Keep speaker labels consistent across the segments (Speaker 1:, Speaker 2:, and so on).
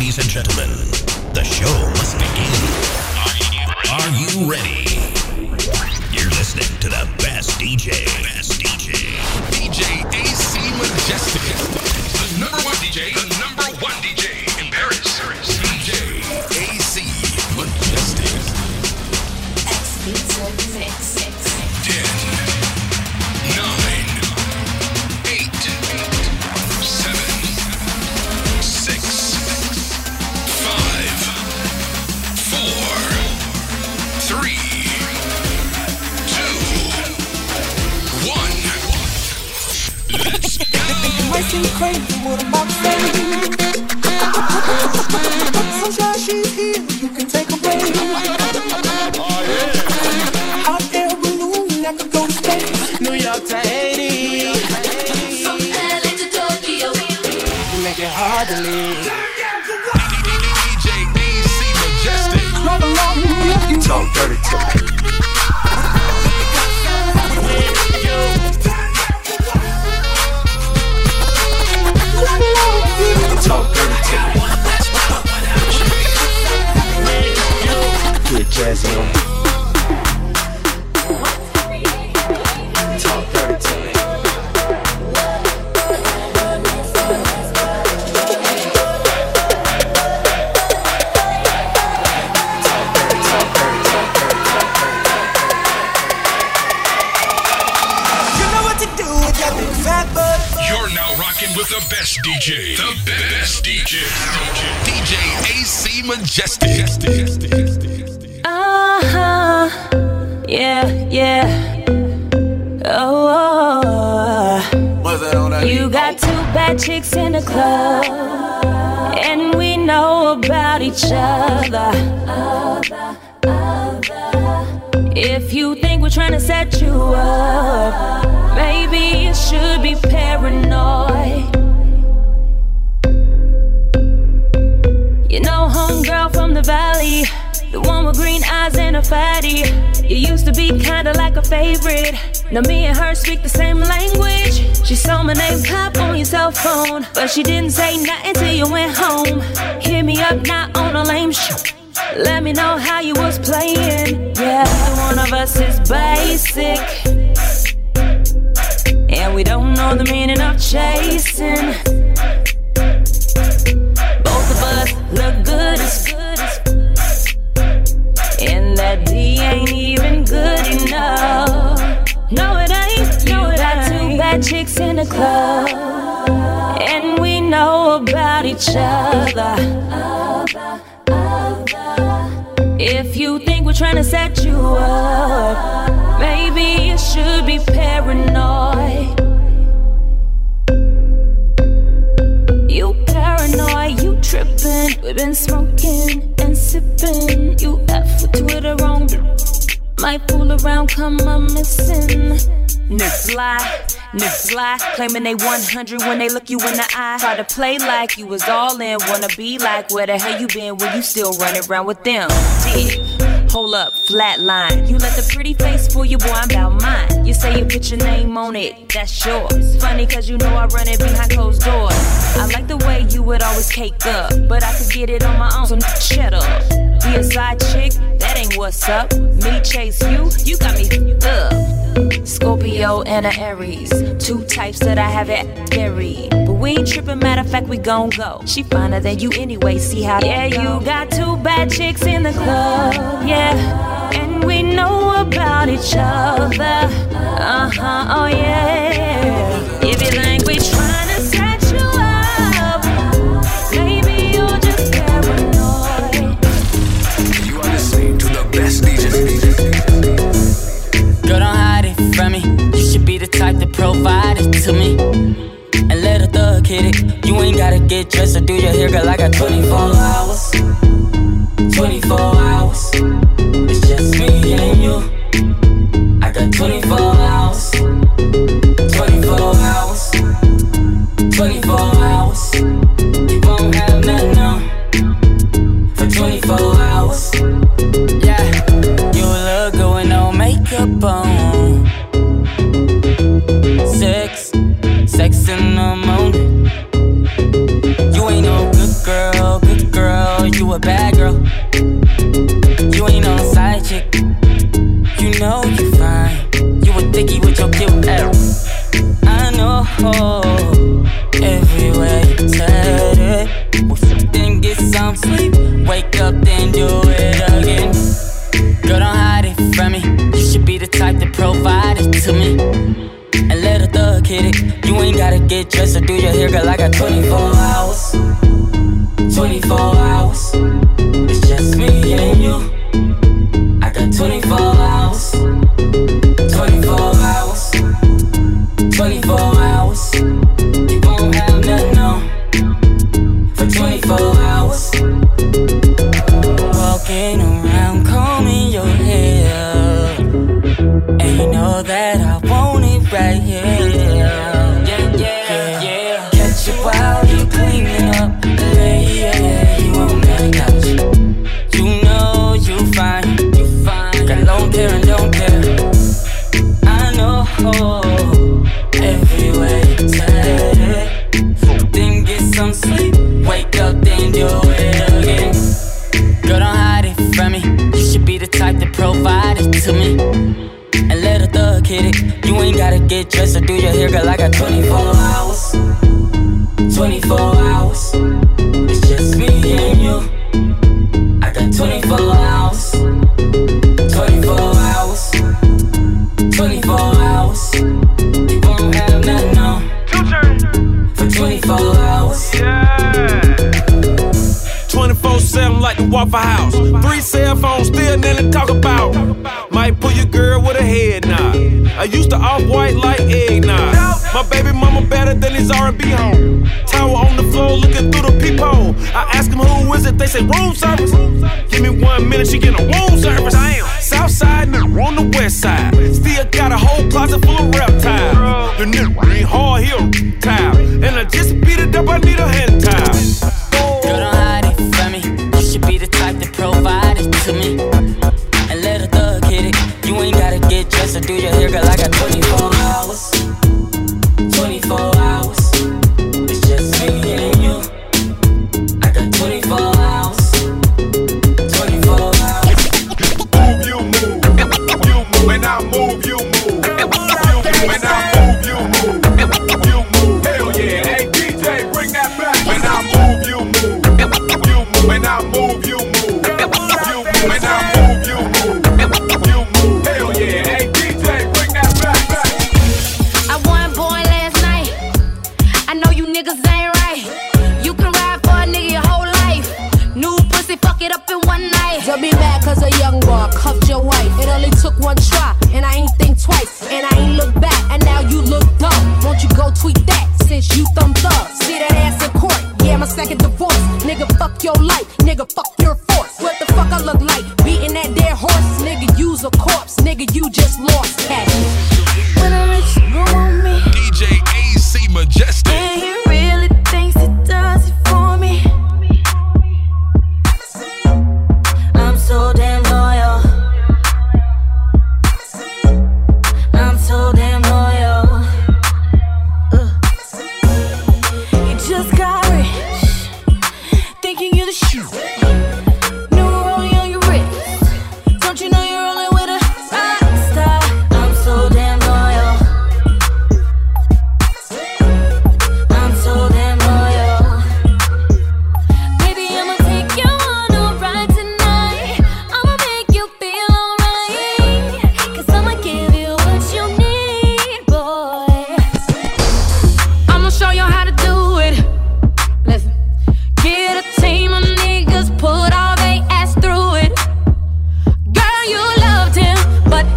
Speaker 1: Ladies and gentlemen, the show must begin. Are you ready? You're listening to the best DJ. Best DJ.
Speaker 2: DJ AC Majestic. The number one DJ. The number one DJ go.
Speaker 3: might seem crazy what I'm about to say. Sunshine, she's here, you can take a break. Hot air balloon that could go to space. New York to Haiti. You make it hard to leave.
Speaker 2: DJ AC Majestic.
Speaker 3: Run along, you
Speaker 4: Talk dirty to me.
Speaker 3: Do with that big fat butt.
Speaker 2: You're now rocking with the best DJ. The best DJ. DJ AC Majestic.
Speaker 5: Yeah, yeah. Oh,
Speaker 4: oh, oh. on that?
Speaker 5: you got two bad chicks in the club, and we know about each other. If you think we're trying to set you up, maybe you should be paranoid. You know, homegirl from the valley, the one with green eyes and a fatty. You used to be kinda like a favorite. Now me and her speak the same language. She saw my name pop on your cell phone, but she didn't say nothing till you went home. Hit me up not on a lame shit. Let me know how you was playing. Yeah, one of us is basic. And we don't know the meaning of chasing. Both of us look good as that D ain't even good enough. No, it ain't. No, it got two bad chicks in the club. And we know about each other. If you think we're trying to set you up, maybe you should be paranoid. You paranoid, you tripping. We've been smoking and sipping. You F with Twitter on. Might fool around, come up missing. Niggas lie, niggas lie, claiming they 100 when they look you in the eye. Try to play like you was all in, wanna be like where the hell you been when you still running around with them. Dig. Hold up, flatline. You let the pretty face fool you, boy, I'm about mine. You say you put your name on it, that's yours. Funny cause you know I run it behind closed doors. I like way you would always cake up, but I could get it on my own, so shut up. Be a side chick, that ain't what's up. Me chase you, you got me up. Scorpio and a Aries, two types that I haven't married. But we ain't tripping, matter of fact, we gon' go. She finer than you anyway, see how Yeah, you got two bad chicks in the club, yeah. And we know about each other, uh huh, oh yeah.
Speaker 2: To
Speaker 6: me. And let a thug hit it. You ain't gotta get dressed or do your hair, girl. I got 24 hours. 24 hours. Oh, everywhere you turn it. We then get some sleep, wake up, then do it again. Girl, don't hide it from me. You should be the type to provide it to me. And let a thug hit it. You ain't gotta get dressed or do your hair, girl. I got 24 hours. 24 hours. It's just me and you. I got 24 hours. here, girl, I got 24 hours. 24 hours. It's just me and you. I got 24 hours. 24 hours. 24 hours. You won't have nothing on. For 24 hours.
Speaker 7: Yeah. 24-7 like the Waffle House. Three cell phones, still nothing to talk about. Might pull your girl with a head nod. I used to off-white like my baby mama better than his R&B home. Tower on the floor, looking through the peephole. I ask him who is it, they say room service. Give me one minute, she get a room service. Damn. South side, nigga on the west side. Still got a whole closet full of reptiles. The nigga ain't hard, he a reptile. And I just beat it up, I need a hand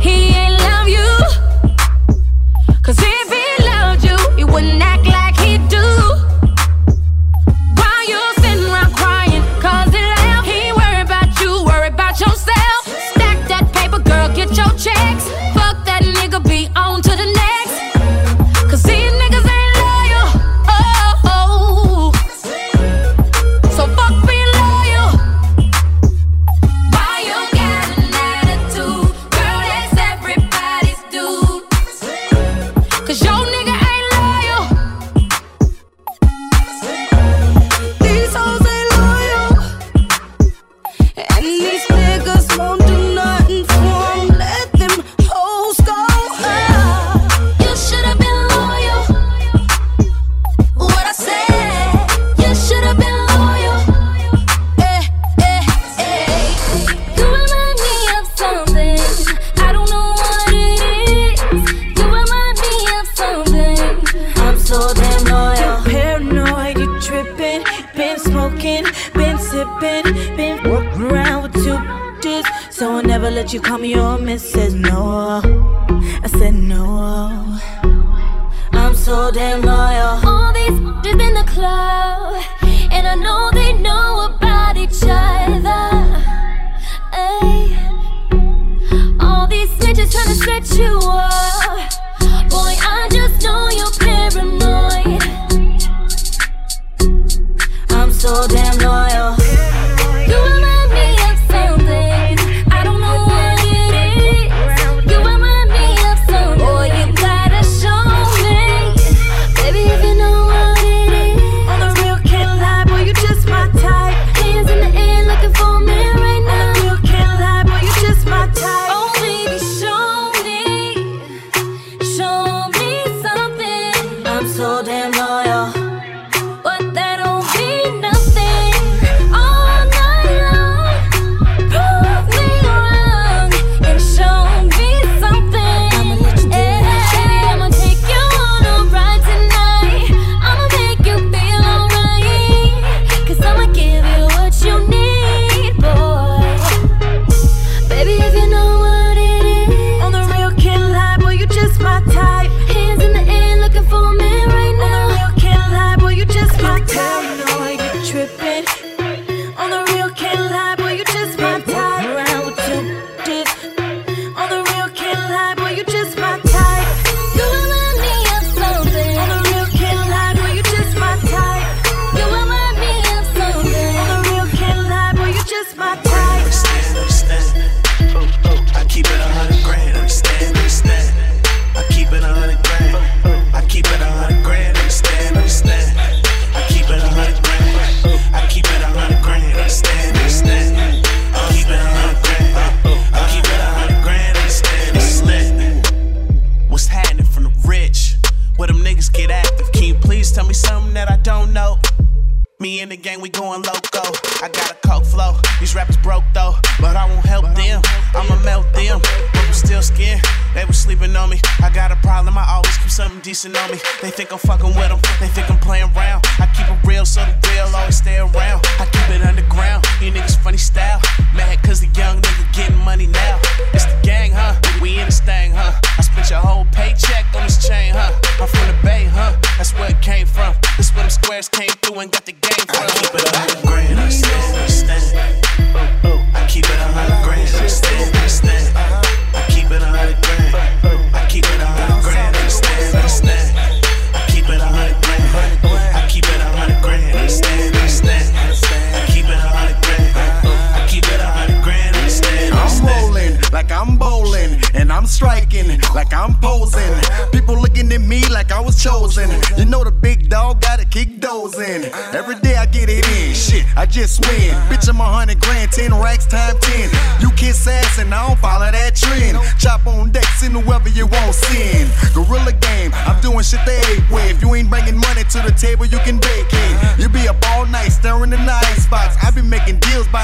Speaker 8: he
Speaker 9: is.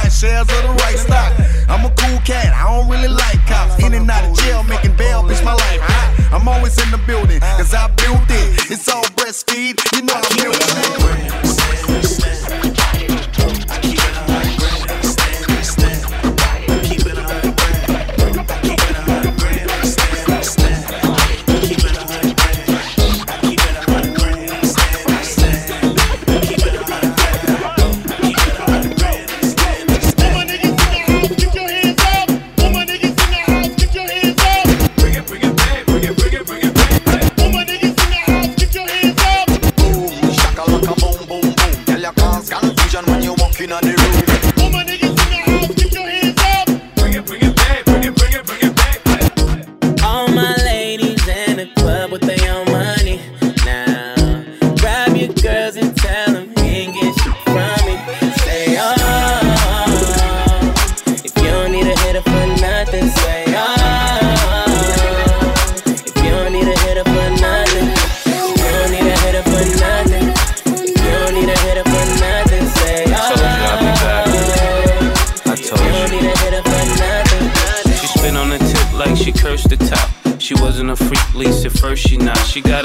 Speaker 10: buying shares of the right stock. I'm a cool cat, I don't really like cops. In and out of jail, making bail, bitch, my life hot. I'm always in the building.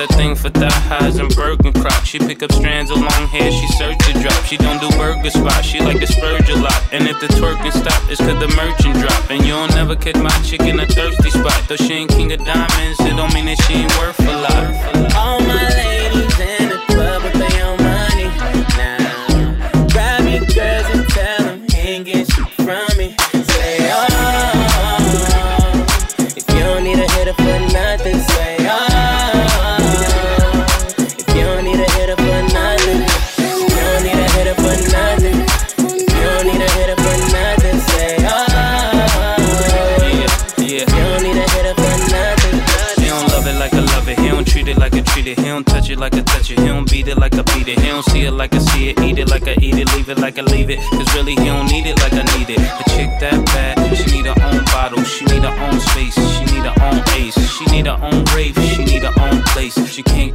Speaker 11: A
Speaker 10: thing for thigh highs and Birkin. She pick up strands of long hair, she search to drop. She don't do burger spots, she like to spurge a lot. And if the twerking stop, it's cause the merchant drop. And you'll never catch my chick in a thirsty spot. Though she ain't king of diamonds, it don't mean that she ain't worth a lot.
Speaker 12: All my ladies
Speaker 10: Leave it like I leave it. Cause really he don't need it like I need it. A chick that bad, she need her own bottle. She need her own space. She need her own ace. She need her own rave. She need her own place. She can't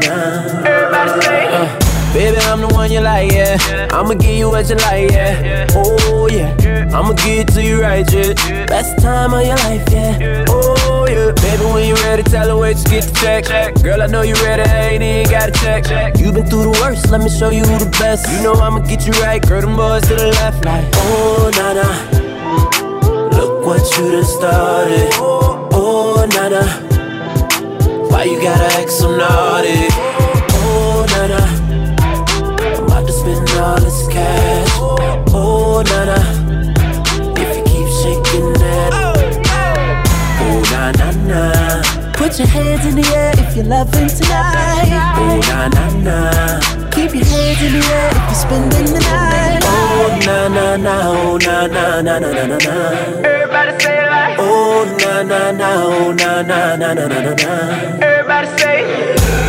Speaker 12: say. Baby, I'm the one you like, yeah. I'ma give you what you like, yeah. Oh yeah, I'ma give it to you right, yeah. Best time of your life, yeah. Oh yeah, baby, when you ready, tell her where to get the check. Girl, I know you ready, ain't even gotta check. You been through the worst, let me show you who the best. You know I'ma get you right, girl. Them boys to the left, like oh na na. Look what you done started. Oh na na. Why you gotta act so naughty? Oh na na. I'm about to spend all this cash. Oh na na. If you keep shaking that. Oh na na na.
Speaker 3: Put your hands in the air if you're loving tonight.
Speaker 12: Oh na na na.
Speaker 3: Keep your hands in the air if you're spending the night.
Speaker 12: Oh na na na. Oh na na na na na na na.
Speaker 3: Everybody say it like.
Speaker 12: Oh na na na. Oh na na na na na na na.
Speaker 3: Everybody say.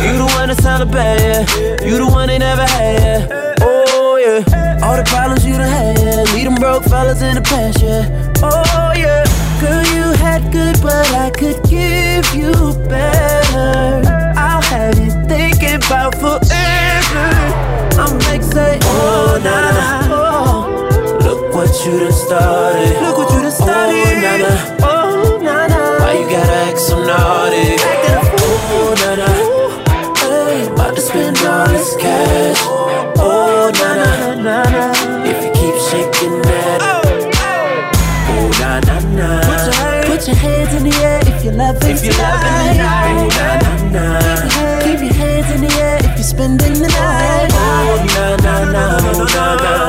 Speaker 12: You the one that's hella bad, yeah. You the one they never had, yeah. Oh, yeah. All the problems you done had, yeah. Leave them broke fellas in the past, yeah. Oh, yeah.
Speaker 3: Girl, you had good, but I could give you better. I'll have you thinking about forever. I'm like, say,
Speaker 12: Oh, na na.
Speaker 3: oh,
Speaker 12: Look what you done started.
Speaker 3: look what you done started.
Speaker 12: Oh, na na.
Speaker 3: Oh, na na.
Speaker 12: Why you gotta act so naughty? if
Speaker 13: you're loving
Speaker 10: if you're
Speaker 13: tonight.
Speaker 10: Oh, nah, nah, nah.
Speaker 13: Keep, your, keep your hands in the air if you're spending the night.
Speaker 10: Oh, nah, nah,
Speaker 12: nah, nah, nah, nah.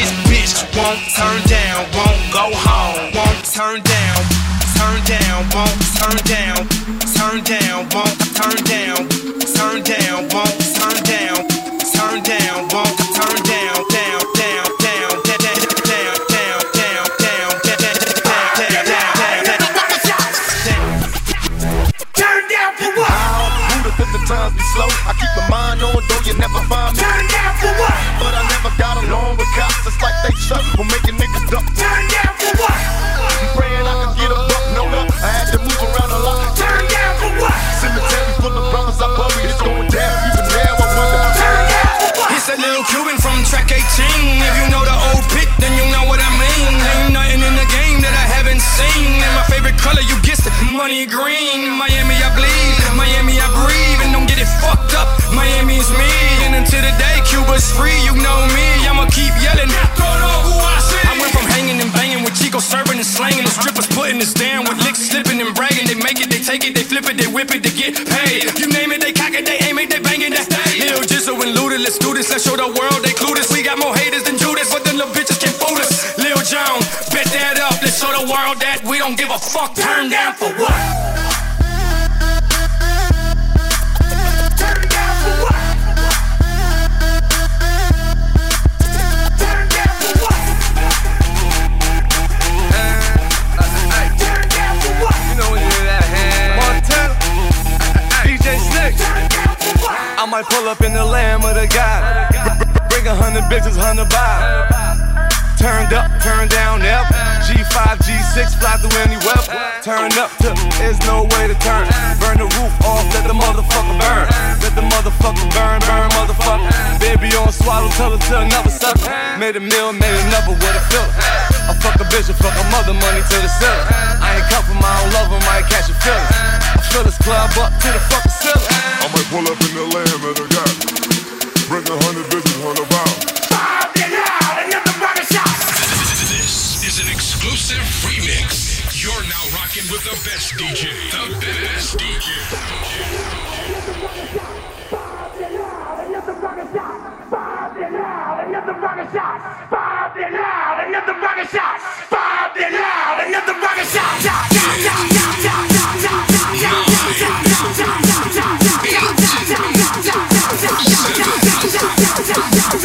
Speaker 12: This bitch. Won't turn down, won't go home. Won't turn down, turn down, won't turn down, turn down, won't turn down,
Speaker 14: take it, they flip it, they whip it, they get paid. You name it, they cock it, they aim it, they bang it, they stay. Lil Jizzle and Luda, let's do this. Let's show the world they clue this. We got more haters than Judas, but them little bitches can't fool us. Lil Jon, bet that up. Let's show the world that we don't give a fuck. Turn down for what?
Speaker 15: Might pull up in the Lamb of the God. Bring a hundred bitches, hundred by. Turned up, turned down, yep. G5, G6, fly through any weather. Turned up to, there's no way to turn. Burn the roof off, let the motherfucker burn. Let the motherfucker burn, burn, motherfucker. Baby on swallow, tell her to another sucker. Made a meal, made another with a filler. I fuck a bitch, I fuck a mother, money to the ceiling. I ain't from, I don't love him, I ain't catching feelings. I fill this club up to the fucking ceiling.
Speaker 16: I might pull up in the lamb of the God. Bring a hundred bitches, hundred pounds.
Speaker 12: Bob it out, another rocket shot.
Speaker 2: This is an exclusive remix. You're now rocking with the best DJ. The best DJ.
Speaker 12: Another rocket shot. Bob it out, another rocket shot. Bob it out, another rocket shot. Bob it out, another rocket shot, shot, shot, shot,
Speaker 2: Let's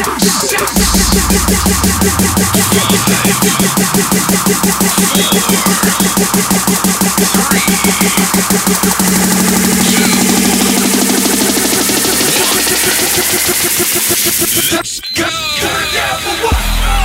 Speaker 2: go.
Speaker 12: Turn down for what?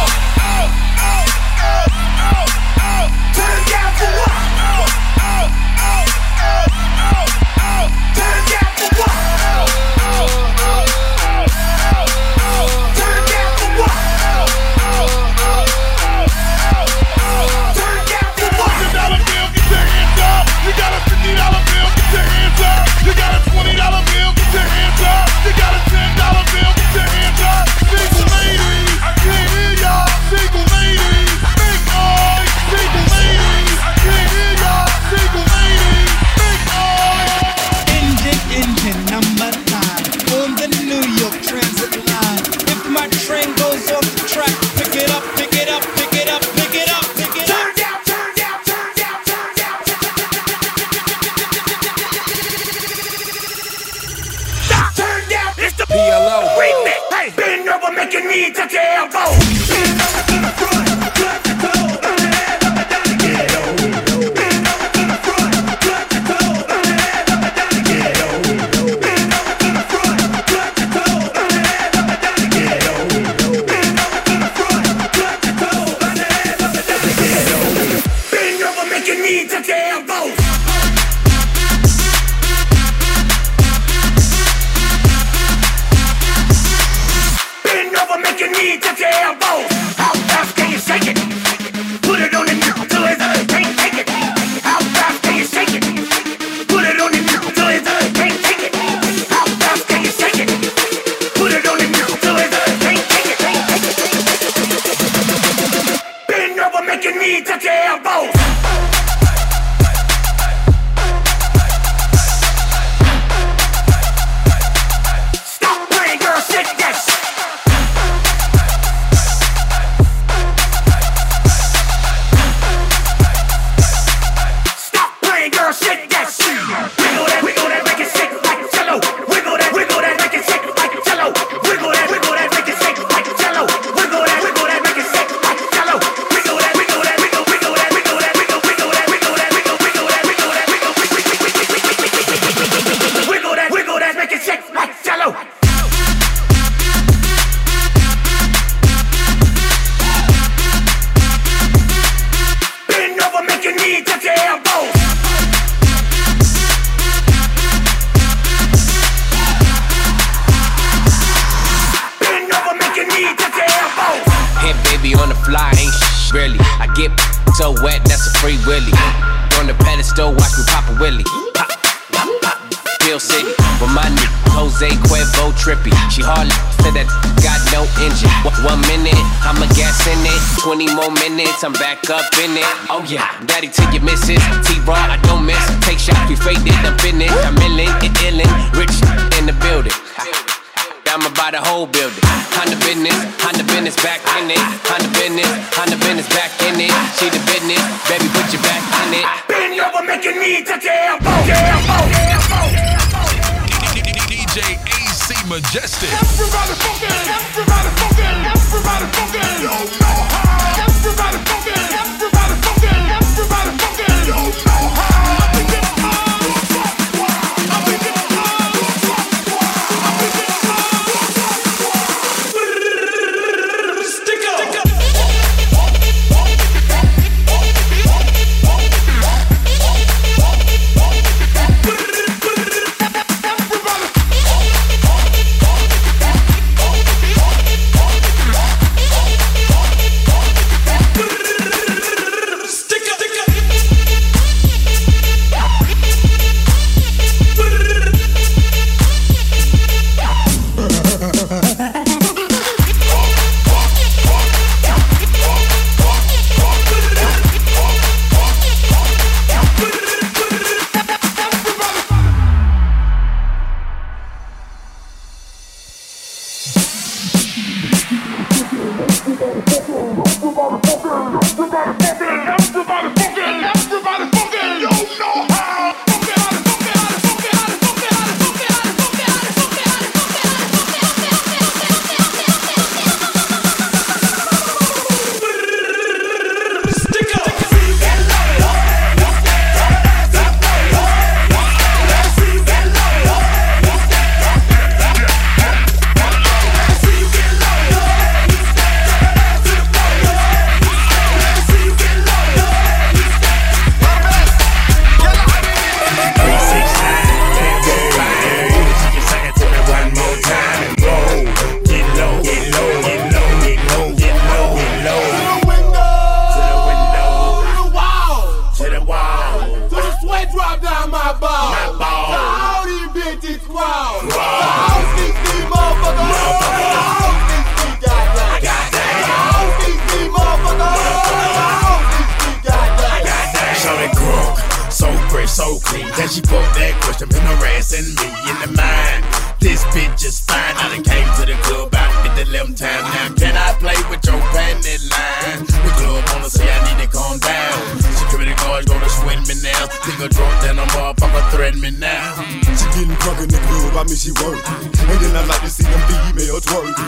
Speaker 17: She put
Speaker 18: that question, been harassing me in the mind. This bitch is fine. I done came to the club about 50 11 times. Now can I play with your panty line? The club wanna say I need to calm down. Security guards gonna sweat me now. Think a drunk, then a motherfucker threaten me now.
Speaker 19: She getting drunk in the club, I mean she working. And then I like to see them females twerking.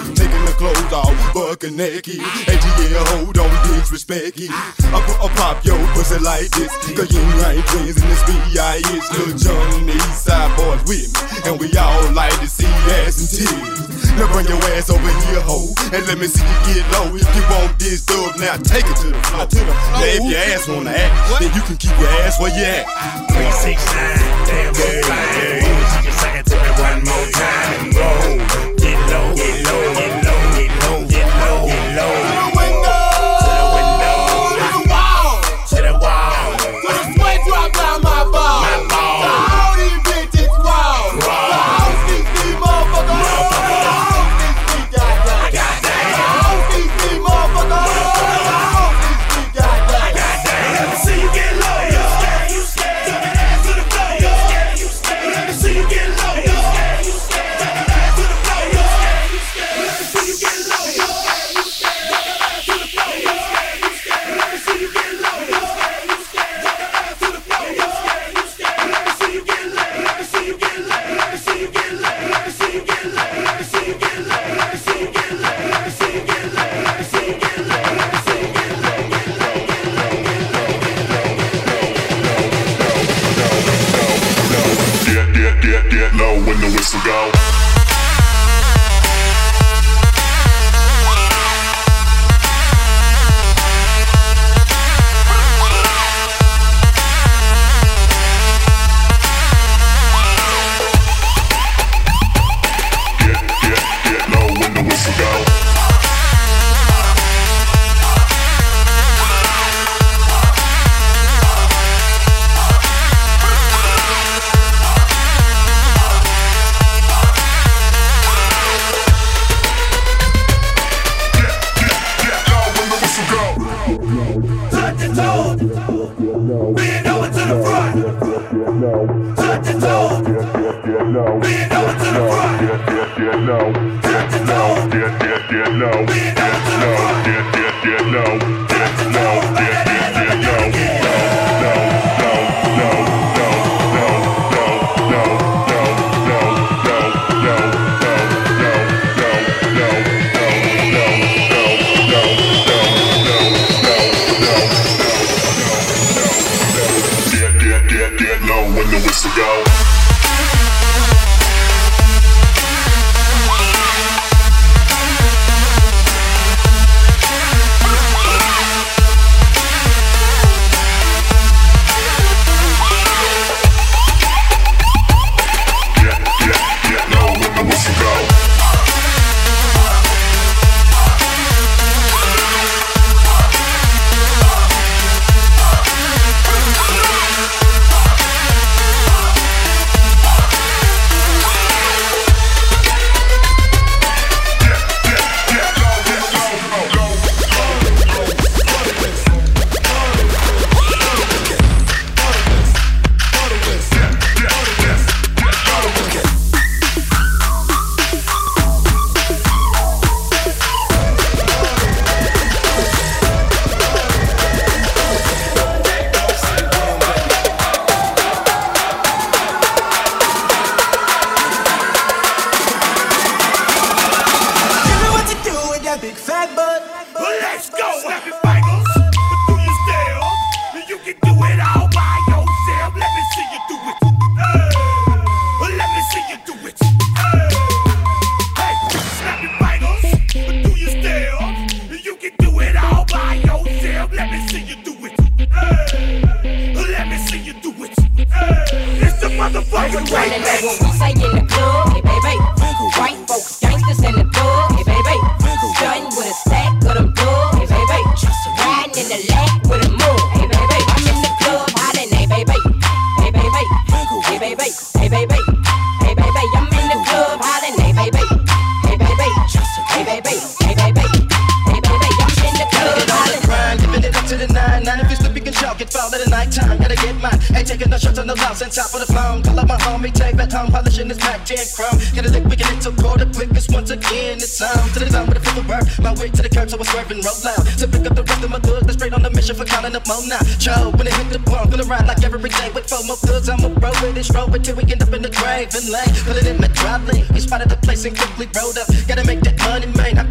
Speaker 19: Naked. And yeah, hold on, disrespect it. I put a pop your pussy like this. Cause you ain't twins in this B.I.S. Lil Jon and the East Side boys with me. And we all like to see ass and titties. Now bring your ass over here, ho. And let me see you get low. If you want this dub, now take it to the floor. to the Now if your ass wanna act, then you can keep your ass where you at.
Speaker 18: 369, damn, yeah, yeah. She just suck it to me one more time and roll.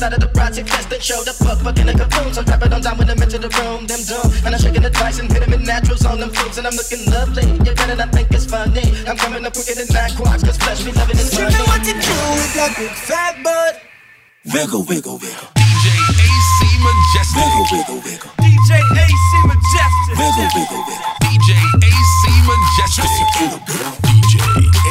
Speaker 20: Out of the project, test that showed up. Fuck, fucking a caboose. I'm rapping on down when I'm into the room. Them dumb. And I'm shaking the dice and hitting with naturals on them foods. And I'm looking lovely. You better not think it's funny. I'm coming up quicker than nine quarts, cause flesh be loving is
Speaker 21: Tell
Speaker 20: money.
Speaker 21: me what to do with that big fat butt.
Speaker 20: Wiggle, wiggle, wiggle.
Speaker 2: DJ AC Majestic.
Speaker 20: Wiggle, wiggle, wiggle.
Speaker 2: DJ AC Majestic.
Speaker 20: Wiggle, wiggle, wiggle.
Speaker 2: DJ AC Majestic. DJ AC Majestic.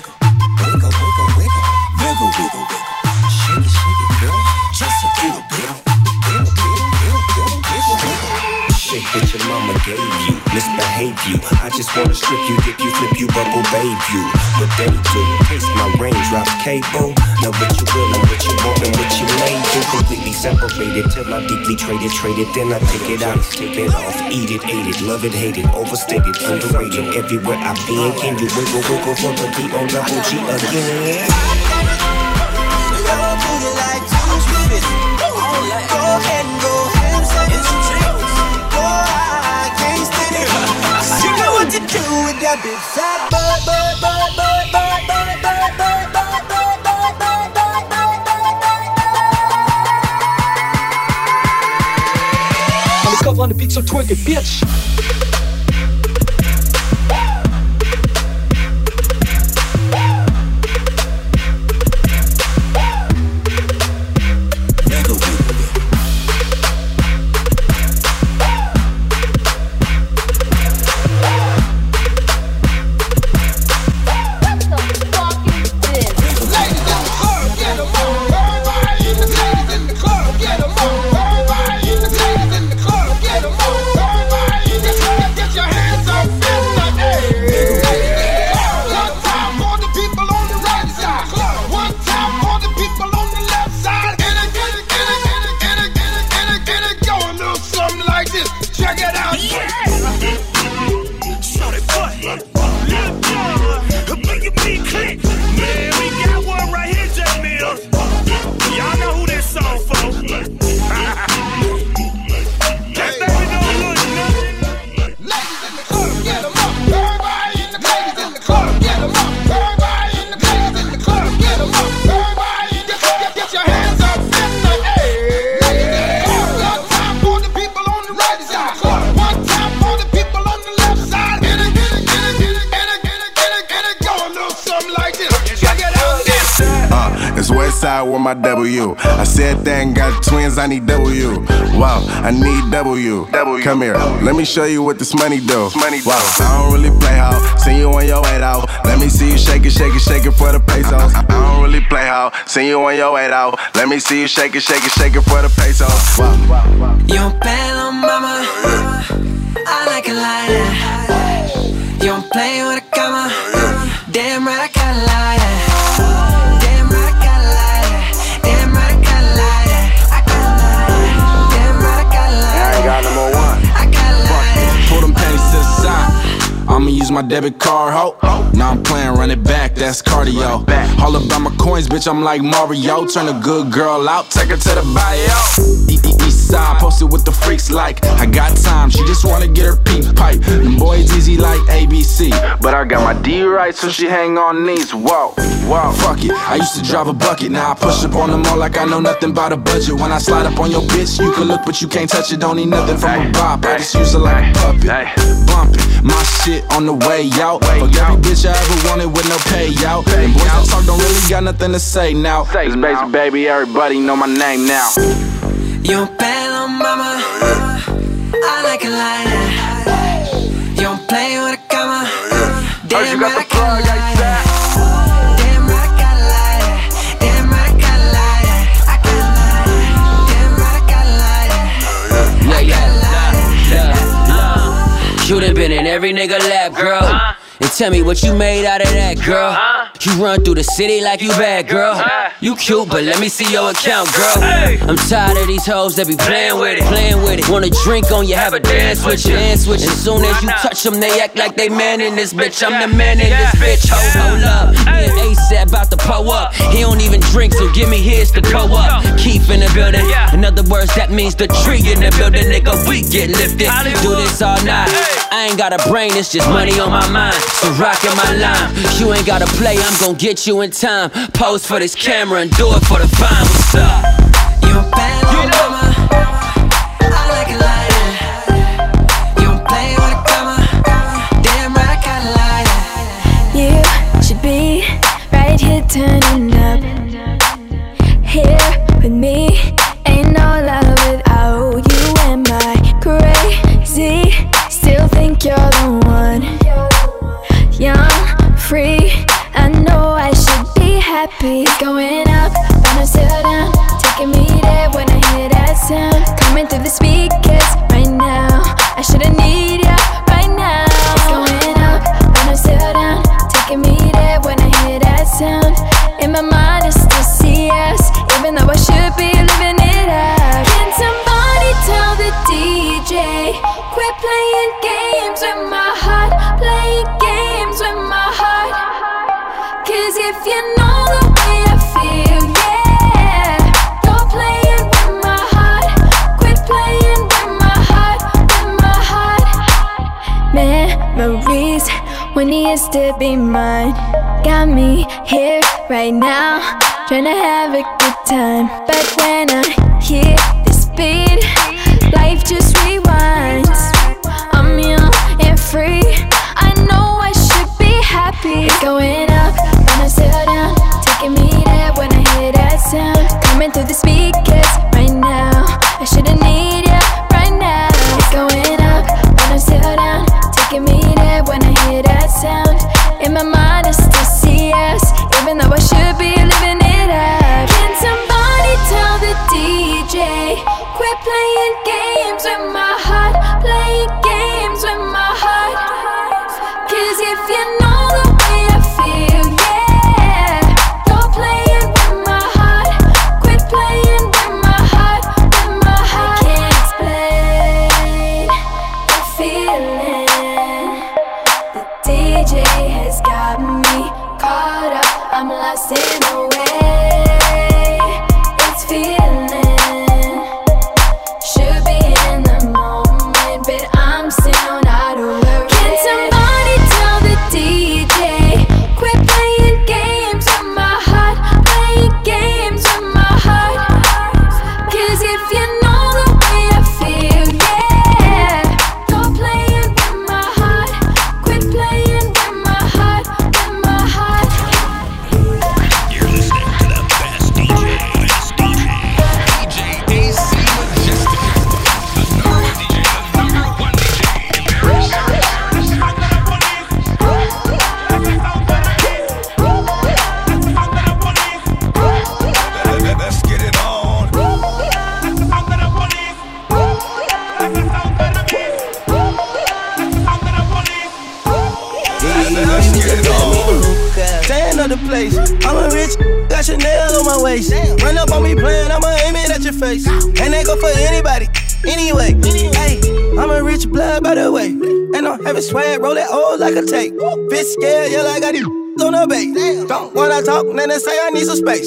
Speaker 22: that your mama gave you, misbehave you. I just wanna strip you, dip you, flip you, bubble babe you. But they do, taste my raindrop cable. Know what you will and what you want and what you may do. Completely separated till I deeply traded, traded. Then I take it out, take it off, eat it, ate it, love it, hate it, overstated, underrated. Everywhere I've been, can you wiggle, wiggle for the D on double G again?
Speaker 21: Go ahead to do with that butt, butt, butt, butt, butt, butt, butt, butt, butt, butt.
Speaker 12: On the cover on the beat, so twerk it, bitch.
Speaker 23: Show
Speaker 18: you what this money do. Wow, I don't really play how. See you on your way out. Let me see you shake it, shake it, shake it for the pesos. I don't really play how. See you on your way out. Let me see you shake it, shake it, shake it for the pesos. Wow.
Speaker 24: You don't play, little mama. I like it like that.
Speaker 25: Use my debit card, ho. Now I'm playing, run it back, that's cardio. All about my coins, bitch, I'm like Mario. Turn a good girl out, take her to the bio. Side, posted with the freaks like. I got time, she just wanna get her pink pipe. Them boys easy like ABC. But I got my D right, so she hang on knees. Whoa, whoa, fuck it. I used to drive a bucket, now I push up on them all like I know nothing about a budget. When I slide up on your bitch, you can look, but you can't touch it. Don't need nothing from a bop. I just use her like a puppet. Bumping my shit on the way out. Fuck every bitch I ever wanted with no payout. And boys that talk don't really got nothing to say now. It's basic, baby, everybody know my name now.
Speaker 24: You don't play, little mama. I like it like that. You don't play with a comma. Damn right, I got a like that. Damn right, I got a like that. Damn right, I got a like that. I got a like that. Damn right, I got a like that.
Speaker 26: Yeah, yeah, uh. yeah, yeah. You done been in every nigga lap, girl. Uh. And tell me what you made out of that, girl. Uh. You run through the city like you bad, girl. You cute, but let me see your account, girl. I'm tired of these hoes that be playing with it, playing with it. Wanna drink on you, have a dance with you, dance with you. As soon as you touch them, they act like they man in this bitch. I'm the man in this bitch. Hold, hold up, me and ASAP about to pull up. He don't even drink, so give me his to go up. Keith in the building. In other words, that means the tree in the building, nigga. We get lifted. Do this all night. I ain't got a brain, it's just money on my mind. So rockin' my line. You ain't gotta play, I'm gon' get you in time. Pose for this camera and do it for the vine. What's up?
Speaker 24: You don't play, little
Speaker 3: to be mine. Got me here right now, trying to have a good time. But when I hear this beat, life just rewinds. I'm young and free. I know I should be happy. it's Going up, wanna settle down, taking me there when I hear that sound. Coming through the speakers right now. I shouldn't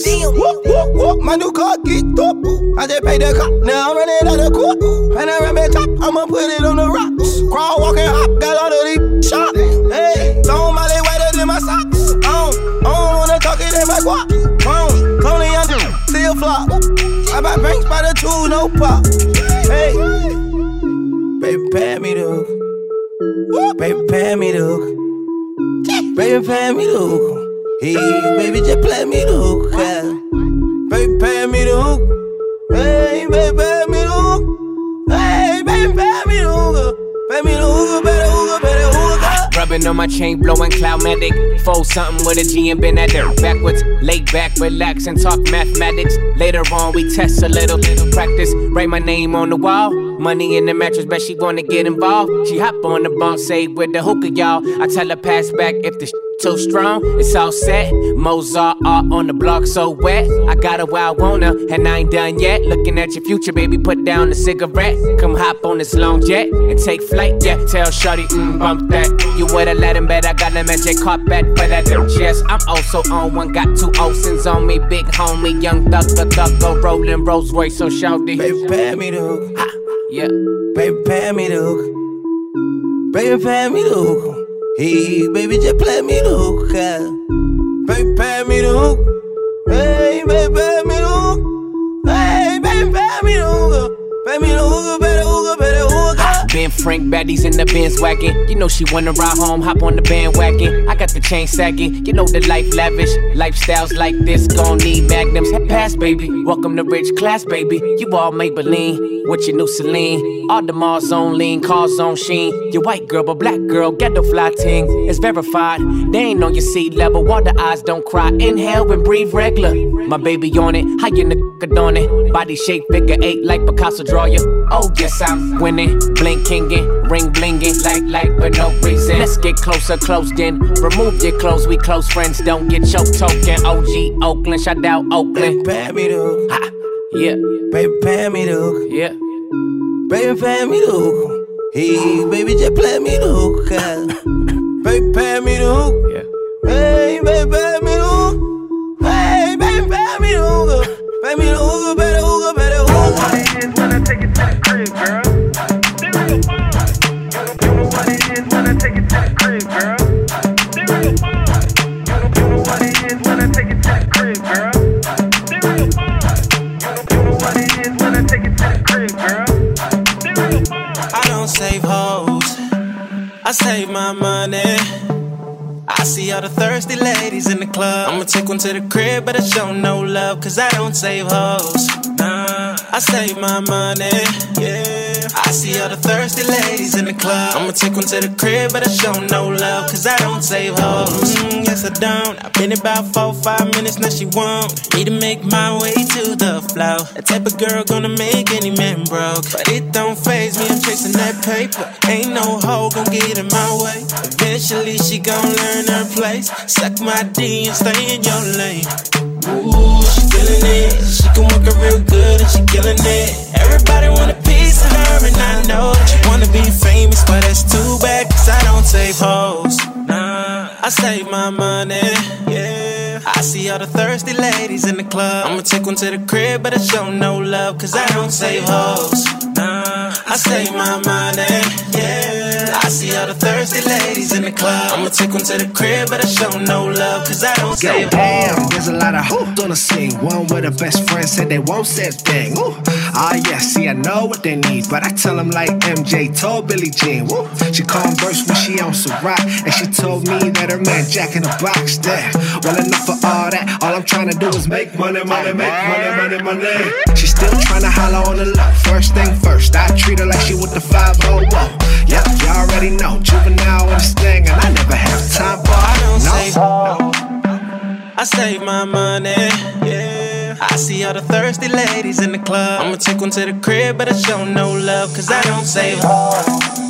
Speaker 27: Space. Whoop, whoop, whoop, my new car get up. I just paid the cop, now I'm running out of court. Panoramic top, I'ma put it on the rocks. Crawl, walk, and hop, got all of these shots. Hey, don't my wetter than my socks. I don't, I don't wanna talk it in my guap. Clone, cloning under, still flop. I buy banks by the two, no pop. Hey, baby, pay me the hook. Baby, pay me the hook. Baby, pay me the hook. Hey, baby, just play me the hook. Baby, pay me the hook. Hey, baby, pay me the hook. Hey, baby, pay me the hook. Pay me the hook, better hook, better hook.
Speaker 17: Rubbing on my chain, blowing cloudmatic. Fold something with a G and been at there backwards. Lay back, relax, and talk mathematics. Later on, we test a little, practice. Write my name on the wall. Money in the mattress, bet she wanna get involved. She hop on the bunk, say with the hookah, y'all. I tell her pass back if the too strong. It's all set. Mozart art on the block, so wet. I got where I want her, and I ain't done yet. Looking at your future, baby, put down the cigarette. Come hop on this long jet and take flight, yeah. Tell Shorty, mm, bump that. You would've let him bet I got a magic carpet for that. Yes, I'm also on one. Got two Olsen's on me, big homie, young thug, the thug, go rolling Rolls Royce, so shouty.
Speaker 27: Baby, pay me the hook.
Speaker 17: Ha, yeah.
Speaker 27: Baby, pay me the hook. Baby, pay me the hook. Hey, baby, just play me the hook. Baby, pay me the hook. Hey, baby, pay me the hook. Hey, baby, pay me the hook. Pay me the hook, better hook, better hook.
Speaker 17: Ben Frank baddies in the Benz wagon. You know she wanna ride home, hop on the bandwagon. I got the chain sagging. You know the life lavish. Lifestyles like this gon' need magnums. Pass, baby. Welcome to rich class, baby. You all Maybelline with your new Celine. All the Mars on lean, cars on sheen. Your white girl, but black girl, get the fly ting. It's verified. They ain't on your seat level. Water eyes don't cry. Inhale and breathe regular. My baby on it. How you nigga on it? Body shape figure eight like Picasso draw you. Oh yes, I'm winning. Blink kingin', ring blingin', like like but no reason. Let's get closer, close then. Remove your clothes, we close friends. Don't get choked token. OG Oakland, shout out Oakland.
Speaker 27: Pay me the.
Speaker 17: Ha, yeah,
Speaker 27: Baby, pay me the
Speaker 17: yeah.
Speaker 27: Baby, pay me the hook. Hey, baby, just play me the hook. yeah. baby, pay me the hook.
Speaker 17: Yeah.
Speaker 27: Hey, baby, pay me the hook. Hey, baby, pay me the hook. Pay me the hook, better hook, better hook.
Speaker 15: What it is when I take it to the crib, girl.
Speaker 27: Save my money. I see all the thirsty ladies in the club. I'ma take one to the crib, but I show no love, cause I don't save hoes. Nah, I save my money. Yeah. I see all the thirsty ladies in the club. I'ma take one to the crib, but I show no love, cause I don't save hoes. Mm, yes, I don't. I've been about four, five minutes, now she won't. Need to make my way to the flow. That type of girl gonna make any man broke. But it don't phase me, I'm chasing that paper. Ain't no hoe gonna get in my way. Eventually, she gon' learn her place. Suck my D and stay in your lane. Ooh, feeling it. She can work it real good and she killing it. Everybody want a piece of her, and I know that you wanna be famous, but that's too bad, cause I don't save hoes. Nah, I save my money. Yeah, I see all the thirsty ladies in the club. I'ma take one to the crib, but I show no love, cause I don't save hoes. I save my money, yeah. I see all the thirsty ladies in the club. I'ma take one to the crib, but I show no love, cause I don't
Speaker 28: Go
Speaker 27: save hoes.
Speaker 28: there's a lot of hoes on the scene. One with a best friend said they won't say a thing. Woo. Ah, yeah, see, I know what they need, but I tell them like MJ told Billie Jean. Woo. She converse when she on Ciroc, and she told me that her man Jack in the box there. Well, enough for all that. All I'm trying to do is make money, money, make money, money, money. She still trying to holler on the low. First thing first, I treat her like she with the 5 0 Yep, you already know. Juvenile in this thing, and I never have time for
Speaker 27: I don't
Speaker 28: no.
Speaker 27: save I save my money, yeah. I see all the thirsty ladies in the club. I'ma take one to the crib, but I show no love, cause I don't save Nah,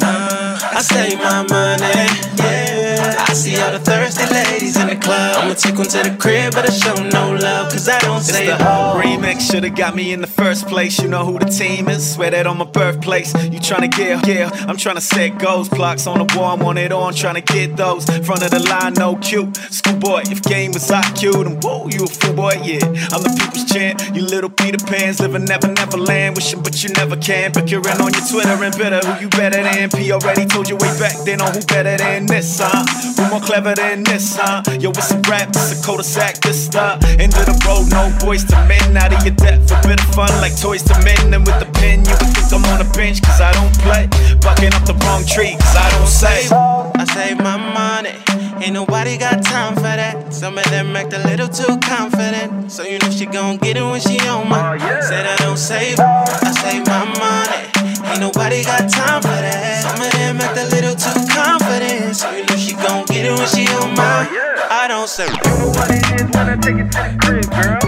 Speaker 27: uh, I save my money, yeah. I see all the thirsty ladies in the club. I'ma take one to the crib, but I show no love, cause I don't
Speaker 29: It's the remix should've got me in the first place. You know who the team is. Swear that on my birthplace. You tryna get, yeah. I'm tryna set goals. Blocks on the wall, I'm on it on. Tryna get those. Front of the line, no cute. Schoolboy, if game was IQ, then whoa, you a fool boy, yeah. I'm the people's champ. You little Peter Pans living never, never land. Wishing, but you never can. Procuring on your Twitter and bitter. Who you better than? P already told you way back then on who better than this, huh? Who more clever than this, huh? Yo, it's a rap, it's a cul-de-sac, this the end of the road, no boys to men. Out of your depth, a bit of fun like toys to men. And with the pen, you would think I'm on a bench, cause I don't play. Bucking up the wrong tree, cause I don't save.
Speaker 27: I save my money. Ain't nobody got time for that. Some of them act a little too confident. So you know she gon' get it when she on my. Oh, yeah Said I don't save, I save my money. Ain't nobody got time for that. Some of them act a little too confident. So you know she gon' get it when she on my. Oh, I don't save. You know what it is when I take it to the crib, girl.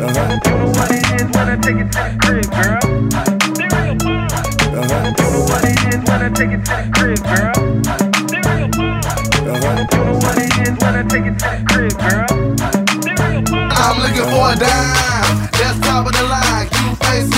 Speaker 27: Uh-huh. You know what it is when I take it to the crib, girl. Uh-huh. You know what it is when I take it to the crib, girl. Uh-huh. You know what it is when I take it to the crib, girl.
Speaker 30: I'm looking for a dime. That's top of the line. You face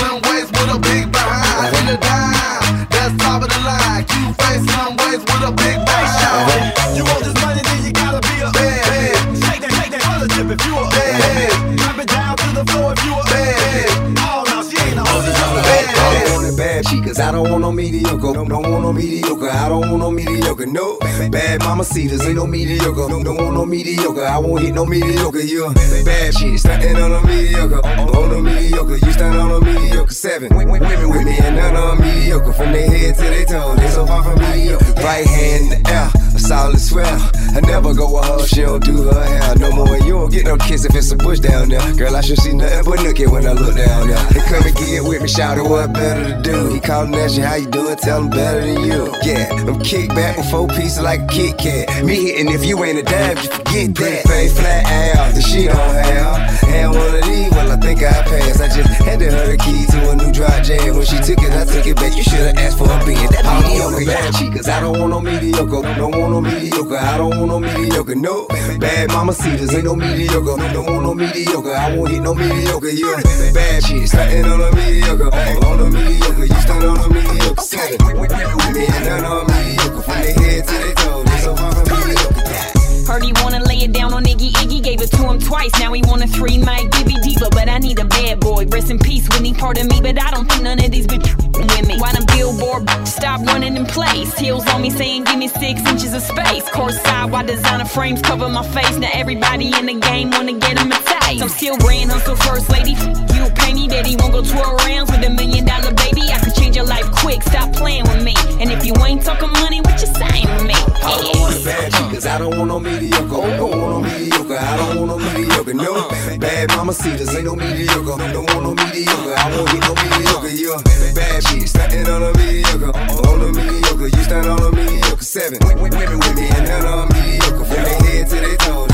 Speaker 31: mediocre, I don't want no mediocre. No, bad mama cedars ain't no mediocre. Don't, don't want no mediocre, I won't hit no mediocre. A bad chick, stuntin' on a mediocre. On a mediocre, you stand on a mediocre. Seven women with me and none on mediocre. From their head to their toes, they so far from mediocre. Right hand in the air, a solid swell. I never go with her, she don't do her hair no more. You don't get no kiss if it's a bush down there. Girl, I should see nothing but nookie when I look down there. They come and get with me, shout it, what better to do? He callin' at you, how you doing? Tell him better than you. Yeah, I'm kick back with four pieces like a Kit Kat. Me hitting if you ain't a dime, you forget that. Pay flat ass, the she don't have. Had one of these, well, I think I passed. I just handed her the key to a new dry jam. When she took it, I took it back. You should've asked for a being. That mediocre, bad chick, cause I don't want no mediocre. Don't want no mediocre, I don't want no mediocre. No, bad mama cedars ain't no mediocre. Don't want no mediocre, I won't hit no mediocre. You a bad chick, stuntin' on a mediocre. On a mediocre, you stand on a mediocre. Seven, with me and on mediocre. From their head to their toes,
Speaker 32: Heard he wanna lay it down on Iggy Iggy, gave it to him twice. Now he want a three mic Gibby Diva, but I need a bad boy. Rest in peace, Whitney, part of me, but I don't think none of these bitches with me. Why them billboard bitch stop running in place? Heels on me saying give me six inches of space. Course side, why designer frames cover my face? Now everybody in the game wanna get him a taste. I'm still grand hustle first lady. You pay me, daddy won't go 12 rounds with a million dollar baby. I could
Speaker 31: I don't want no mediocre. Don't want no mediocre, I don't want no mediocre. No, bad mama cedars ain't no mediocre. Don't want no mediocre, I won't hit no mediocre. You a bad chick, stuntin' on a mediocre. On a mediocre, you stand on a mediocre. Seven women with me and none on mediocre. From their head to their toes,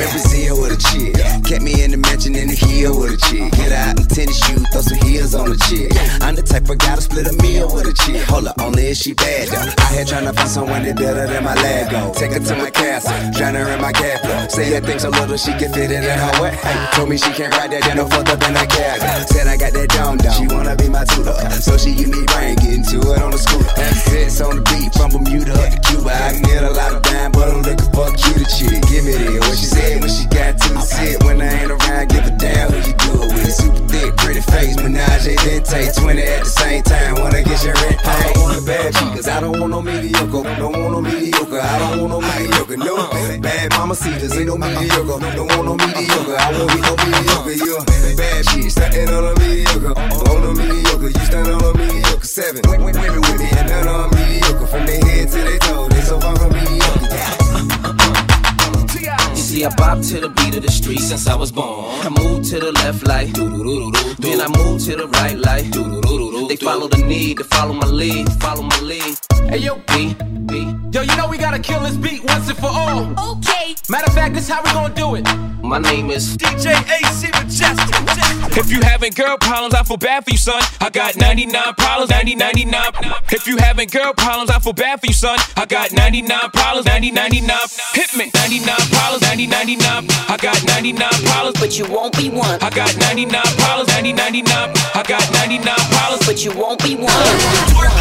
Speaker 31: I'm with a chick. Kept me in the mansion in the hill with a chick. Get out in tennis shoes, throw some heels on the chick. I'm the type of guy to split a meal with a chick. Hold up, only if she bad though. I had tryna find someone that better than my Lego. Take her to my castle, drown her in my cat. Say her thing so little she can fit it in her what? Told me she can't ride that down, no fucked up in her cat. Said I got that dome dome. She wanna be my tutor, so she give me brain, getting to it on the scooter. Access on the beat from Bermuda to Cuba. I can get a lot of dime, but I'm looking for a cuter chick. Give me the what she said when she got to the set. When I ain't around, give a damn who you do it with. Super thick, pretty face, menage a dente. 20 at the same time, wanna get your rent paid. I don't want a bad chick, cause I don't want no mediocre. Don't want no mediocre, I don't want no mediocre. No bad mama cedars, ain't no mediocre. Don't want no mediocre, I won't be no mediocre. You're bad shit, stunting on a mediocre. On a mediocre, you stand on a mediocre. Seven women with me, and none on mediocre. From their head to their toe, they so far from mediocre.
Speaker 26: You see, I bop to the beat of the street since I was born. I move to the left like doo. Then I move to the right like doo. They follow the need, they follow my lead, follow my lead.
Speaker 33: Hey yo,
Speaker 26: B, B.
Speaker 33: yo, you know we gotta kill this beat once and for all.
Speaker 5: Okay.
Speaker 33: Matter of fact, this how we gonna do it.
Speaker 26: My name is
Speaker 33: DJ AC Majestic.
Speaker 7: If you having girl problems, I feel bad for you, son. I got 99 problems, 90, 99. If you having girl problems, I feel bad for you, son. I got 99 problems, 90, 99. Hit me, 99 problems, 90, 99. I got 99 problems,
Speaker 5: But you won't be one.
Speaker 7: I got 99 problems, 90, 99. I got 99 problems,
Speaker 5: But you won't be one.
Speaker 9: Uh.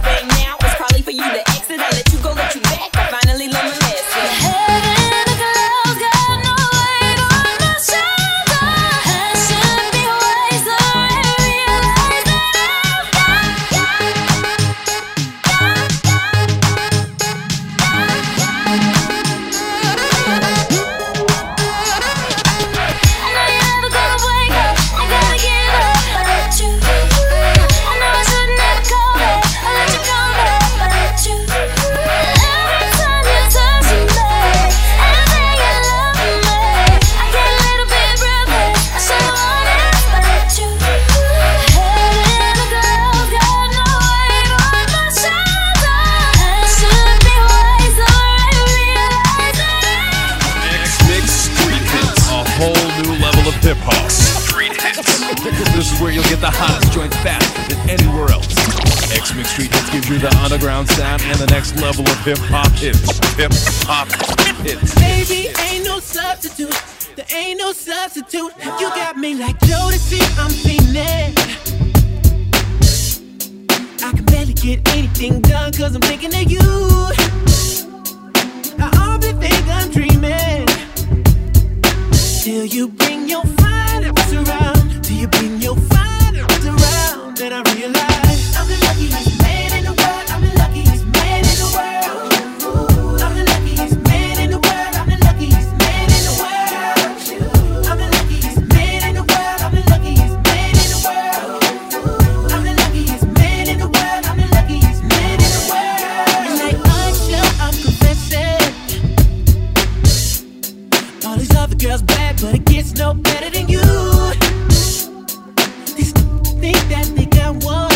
Speaker 9: Best thing now. Is probably for you to
Speaker 34: girl's bad, but it gets no
Speaker 35: better than you.
Speaker 36: These think that they got one.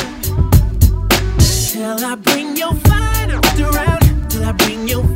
Speaker 36: Till I bring your fire around, till I bring your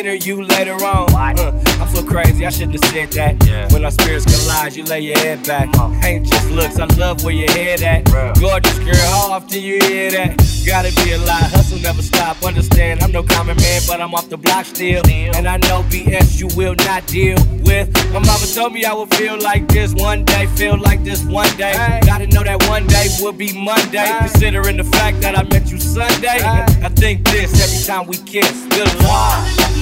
Speaker 15: hopefully I enter you later on. Uh, I'm so crazy, I shouldn't have said that. When our spirits collide, you lay your head back. Ain't just looks, I love where your head at. Gorgeous girl, how often you hear that? Gotta be a lie, hustle never stop. Understand, I'm no common man, but I'm off the block still. And I know BS you will not deal with. My mama told me I would feel like this one day, feel like this one day. Gotta know that one day will be Monday. Considering the fact that I met you Sunday. I think this every time we kiss. Good lord.